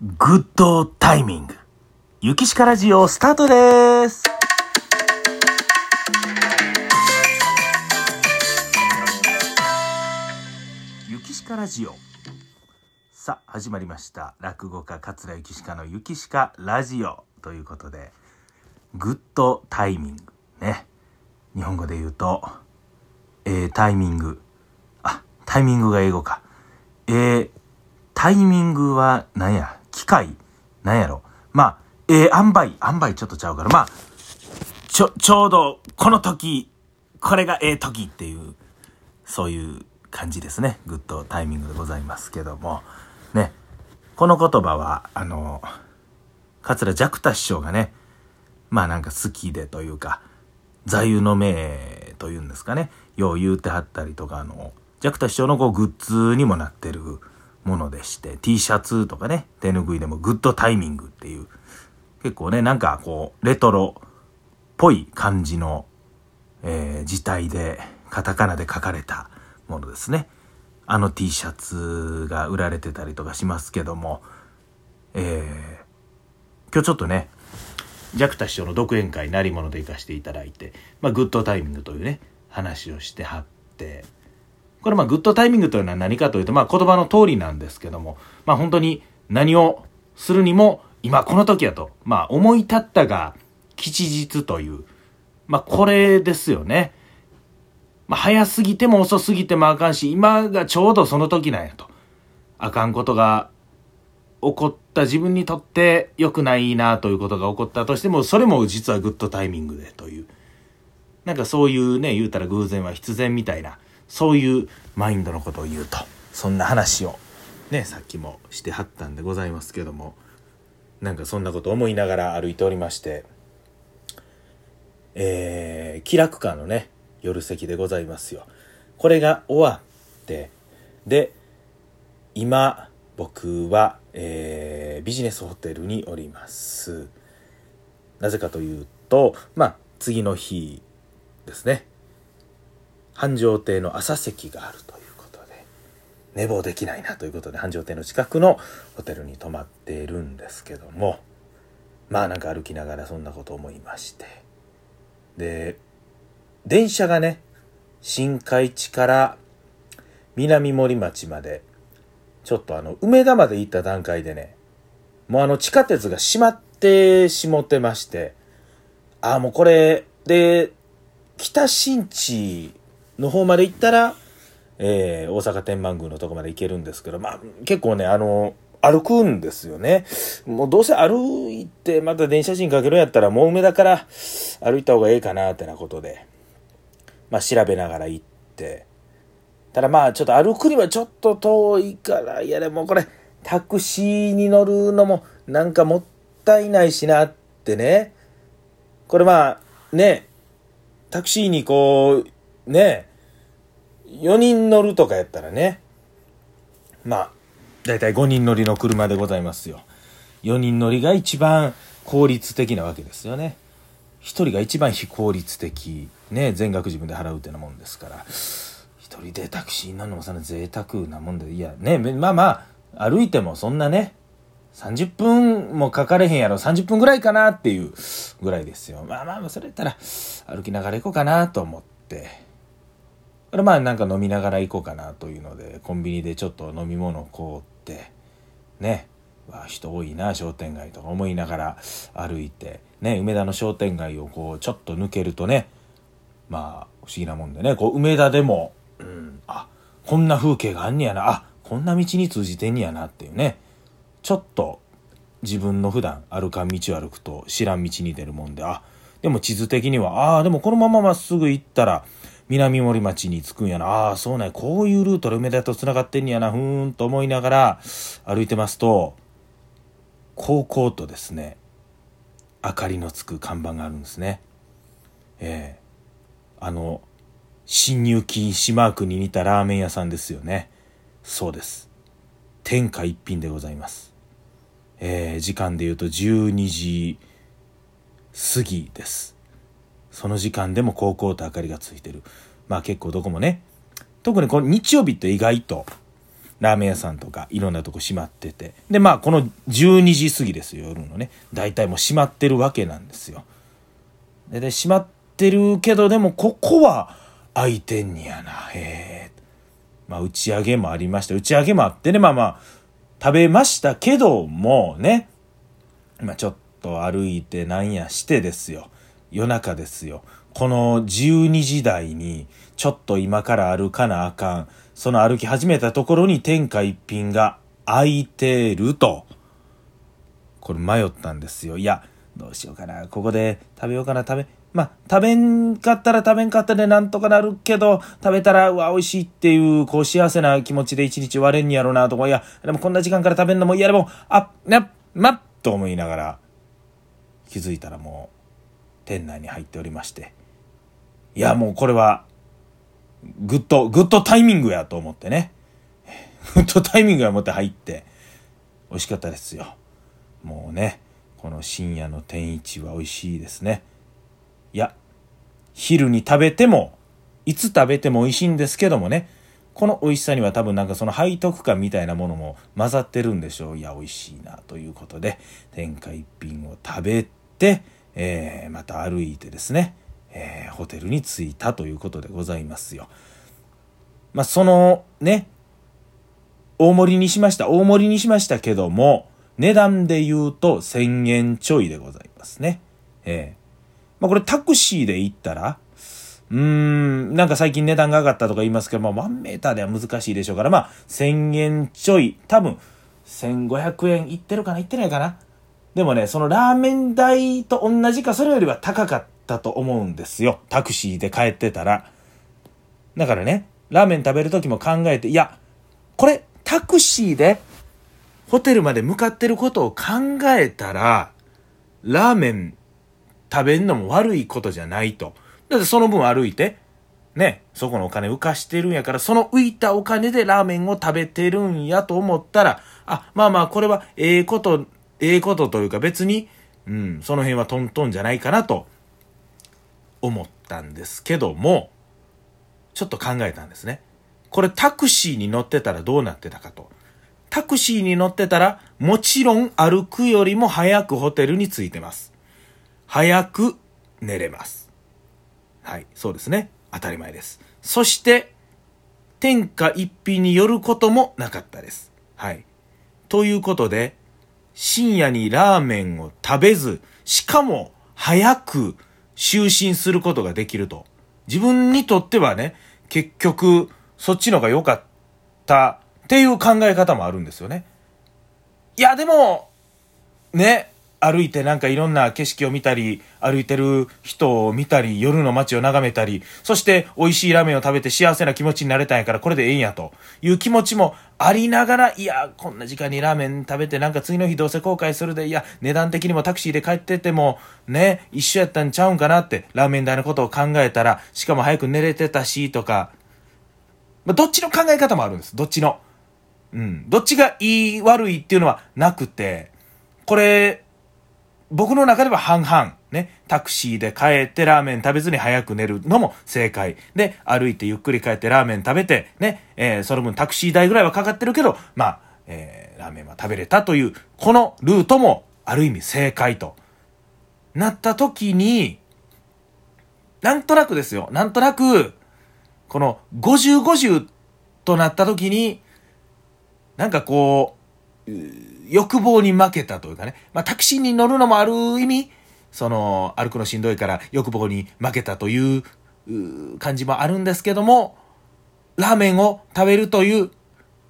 グッドタイミング。ゆきしかラジオスタートです。ゆきしかラジオ。さあ、始まりました。落語家桂ゆきしかのゆきしかラジオということで、グッドタイミング。ね。日本語で言うと、えー、タイミング。あ、タイミングが英語か。えー、タイミングは何や？械？なんやろ？まあ、ええー、塩梅、塩梅ちょっとちゃうから、まあ、ちょ、ちょうどこの時、これがええ時っていう、そういう感じですね。グッドタイミングでございますけども。ね。この言葉は、あの、桂ジャクタ師匠がね、まあなんか好きでというか、座右の銘というんですかね。よう言うてはったりとか、あの、ジャクタ師匠のこうグッズにもなってるものでして、T シャツとかね、手ぬぐいでもグッドタイミングっていう、結構ね、なんかこう、レトロっぽい感じの、えー、字体で、カタカナで書かれたものですね。あの T シャツが売られてたりとかしますけども、えー、今日ちょっとね、ジャクタ師匠の独演会なり物で行かせていただいて、まあ、グッドタイミングというね、話をしてはって、これまあグッドタイミングというのは何かというと、まあ言葉の通りなんですけども、まあ本当に何をするにも今この時やと、まあ思い立ったが吉日という、まあこれですよね。まあ早すぎても遅すぎてもあかんし、今がちょうどその時なんやと。あかんことが起こった自分にとって良くないなということが起こったとしても、それも実はグッドタイミングでという。なんかそういうね、言うたら偶然は必然みたいな、そういうマインドのことを言うと。そんな話をね、さっきもしてはったんでございますけども、なんかそんなこと思いながら歩いておりまして、えー、気楽館のね、夜席でございますよ。これが終わって、で、今、僕は、えー、ビジネスホテルにおります。なぜかというと、まあ、次の日ですね。繁盛亭の朝席があるということで、寝坊できないなということで、繁盛亭の近くのホテルに泊まっているんですけども、まあなんか歩きながらそんなこと思いまして。で、電車がね、新海地から南森町まで、ちょっとあの、梅田まで行った段階でね、もうあの地下鉄が閉まってしもてまして、ああ、もうこれで、北新地の方まで行ったら、えー、大阪天満宮のとこまで行けるんですけど、まあ結構ね、あの、歩くんですよね。もうどうせ歩いてまた電車賃かけるんやったらもう梅田から歩いた方がええかなってなことで、まあ調べながら行って、ただまあちょっと歩くにはちょっと遠いから、いやでもこれタクシーに乗るのもなんかもったいないしなってね。これまあね、タクシーにこう、ね、4人乗るとかやったらね、まあ、だいたい5人乗りの車でございますよ。4人乗りが一番効率的なわけですよね。1人が一番非効率的。ね、全額自分で払うってなもんですから。一人でタクシーに乗るのもそんな贅沢なもんで、いやね、まあまあ、歩いてもそんなね、30分もかかれへんやろ、30分ぐらいかなっていうぐらいですよ。まあまあ、それやったら歩きながら行こうかなと思って。これまあなんか飲みながら行こうかなというので、コンビニでちょっと飲み物を買って、ね、わ人多いな、商店街とか思いながら歩いて、ね、梅田の商店街をこうちょっと抜けるとね、まあ不思議なもんでね、こう梅田でも、うん、あ、こんな風景があんねやな、あ、こんな道に通じてんねやなっていうね、ちょっと自分の普段歩かん道を歩くと知らん道に出るもんで、あ、でも地図的には、ああ、でもこのまままっすぐ行ったら、南森町に着くんやな。ああ、そうね。こういうルートで梅田と繋がってんやな。ふーんと思いながら歩いてますと、高校とですね、明かりのつく看板があるんですね。ええあの、侵入禁止マークに似たラーメン屋さんですよね。そうです。天下一品でございます。えー、時間で言うと12時過ぎです。その時間でも高校と明かりがついてる。まあ結構どこもね。特にこの日曜日って意外と、ラーメン屋さんとかいろんなとこ閉まってて。で、まあこの12時過ぎですよ、夜のね。大体もう閉まってるわけなんですよ。で、で閉まってるけど、でもここは開いてんにやな。へえ。まあ打ち上げもありました。打ち上げもあってね、まあまあ、食べましたけどもね、まあちょっと歩いてなんやしてですよ。夜中ですよ。この12時台に、ちょっと今から歩かなあかん。その歩き始めたところに天下一品が空いてると。これ迷ったんですよ。いや、どうしようかな。ここで食べようかな。食べ、まあ、食べんかったら食べんかったでなんとかなるけど、食べたら、うわ、美味しいっていう、こう、幸せな気持ちで一日割れんやろうな、とか、いや、でもこんな時間から食べんのも嫌でも、あ、な、まと思いながら、気づいたらもう、店内に入っておりまして。いや、もうこれは、グッド、グッドタイミングやと思ってね。グッドタイミングや思って入って、美味しかったですよ。もうね、この深夜の天一は美味しいですね。いや、昼に食べても、いつ食べても美味しいんですけどもね、この美味しさには多分なんかその背徳感みたいなものも混ざってるんでしょう。いや、美味しいなということで、天下一品を食べて、えー、また歩いてですね、えー、ホテルに着いたということでございますよ。まあ、そのね、大盛りにしました。大盛りにしましたけども、値段で言うと1000円ちょいでございますね。ええー、まあ、これタクシーで行ったら、うーん、なんか最近値段が上がったとか言いますけど、まあ、1メーターでは難しいでしょうから、まあ、1000円ちょい、多分、1500円いってるかないってないかなでもね、そのラーメン代と同じか、それよりは高かったと思うんですよ。タクシーで帰ってたら。だからね、ラーメン食べる時も考えて、いや、これ、タクシーでホテルまで向かってることを考えたら、ラーメン食べんのも悪いことじゃないと。だってその分歩いて、ね、そこのお金浮かしてるんやから、その浮いたお金でラーメンを食べてるんやと思ったら、あ、まあまあ、これはええこと、ええことというか別に、うん、その辺はトントンじゃないかなと思ったんですけども、ちょっと考えたんですね。これタクシーに乗ってたらどうなってたかと。タクシーに乗ってたら、もちろん歩くよりも早くホテルに着いてます。早く寝れます。はい、そうですね。当たり前です。そして、天下一品によることもなかったです。はい。ということで、深夜にラーメンを食べず、しかも早く就寝することができると。自分にとってはね、結局、そっちのが良かったっていう考え方もあるんですよね。いや、でも、ね、歩いてなんかいろんな景色を見たり、歩いてる人を見たり、夜の街を眺めたり、そして美味しいラーメンを食べて幸せな気持ちになれたんやからこれでええんやという気持ちもありながら、いや、こんな時間にラーメン食べてなんか次の日どうせ後悔するで、いや、値段的にもタクシーで帰ってても、ね、一緒やったんちゃうんかなって、ラーメン代のことを考えたら、しかも早く寝れてたし、とか、ま、どっちの考え方もあるんです。どっちの。うん。どっちがいい悪いっていうのはなくて、これ、僕の中では半々。ね。タクシーで帰ってラーメン食べずに早く寝るのも正解。で、歩いてゆっくり帰ってラーメン食べて、ね。えー、その分タクシー代ぐらいはかかってるけど、まあ、えー、ラーメンは食べれたという、このルートもある意味正解と。なった時に、なんとなくですよ。なんとなく、この50、50となった時に、なんかこう、欲望に負けたというかね、まあ、タクシーに乗るのもある意味、その、歩くのしんどいから欲望に負けたという感じもあるんですけども、ラーメンを食べるという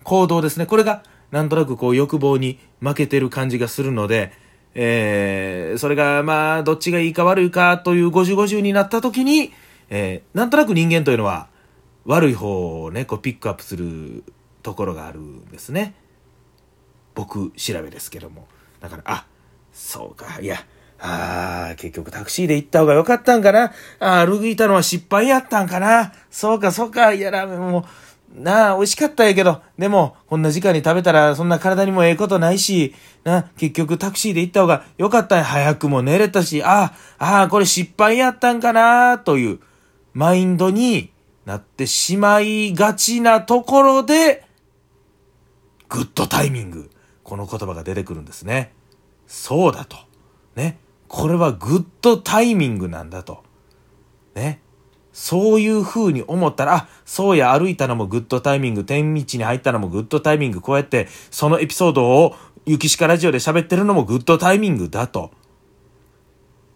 行動ですね。これが、なんとなくこう欲望に負けてる感じがするので、えー、それがまあ、どっちがいいか悪いかという50-50になった時に、えー、なんとなく人間というのは、悪い方をね、こうピックアップするところがあるんですね。僕調べですけども。だから、あ、そうか、いや、ああ、結局タクシーで行った方が良かったんかな。あ歩いたのは失敗やったんかな。そうか、そうか。いや、ラーメンも、なあ、美味しかったんやけど、でも、こんな時間に食べたら、そんな体にもええことないし、な、結局タクシーで行った方が良かったんや。早くも寝れたし、ああ、ああ、これ失敗やったんかな、という、マインドになってしまいがちなところで、グッドタイミング。この言葉が出てくるんですね。そうだと。ね。これはグッドタイミングなんだと。ね。そういう風に思ったら、あ、そうや、歩いたのもグッドタイミング、天道に入ったのもグッドタイミング、こうやって、そのエピソードを、ゆきしかラジオで喋ってるのもグッドタイミングだと。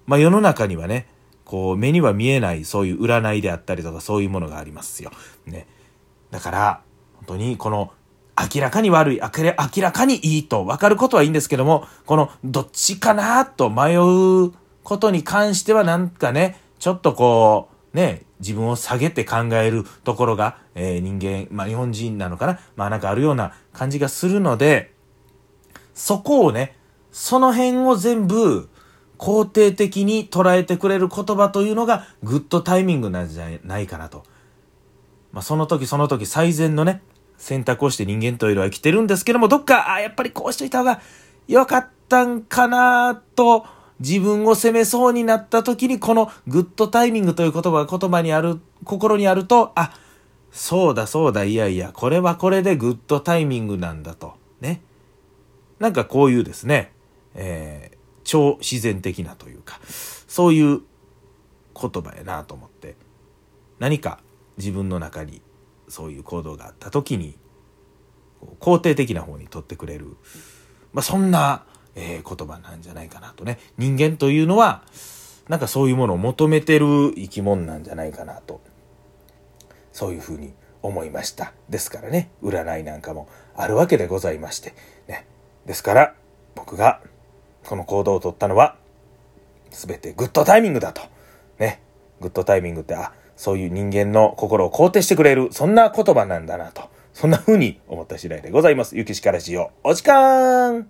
まあ世の中にはね、こう、目には見えない、そういう占いであったりとか、そういうものがありますよ。ね。だから、本当に、この、明らかに悪い、明らかにいいと分かることはいいんですけども、この、どっちかなと迷うことに関してはなんかね、ちょっとこう、ね、自分を下げて考えるところが、えー、人間、まあ日本人なのかなまあなんかあるような感じがするので、そこをね、その辺を全部肯定的に捉えてくれる言葉というのがグッドタイミングなんじゃないかなと。まあ、その時その時最善のね、選択をして人間というのは生きてるんですけども、どっか、あやっぱりこうしといた方が良かったんかなと、自分を責めそうになった時に、このグッドタイミングという言葉が言葉にある、心にあると、あ、そうだそうだ、いやいや、これはこれでグッドタイミングなんだと。ね。なんかこういうですね、えー、超自然的なというか、そういう言葉やなと思って、何か自分の中にそういう行動があった時に、肯定的な方に取ってくれる、まあ、そんな、えー、言葉なんじゃないかなとね。人間というのは、なんかそういうものを求めてる生き物なんじゃないかなと、そういうふうに思いました。ですからね、占いなんかもあるわけでございまして、ね。ですから、僕がこの行動をとったのは、すべてグッドタイミングだと。ね。グッドタイミングって、あ、そういう人間の心を肯定してくれる、そんな言葉なんだなと。そんな風に思った次第でございます。ゆきしからしよお時間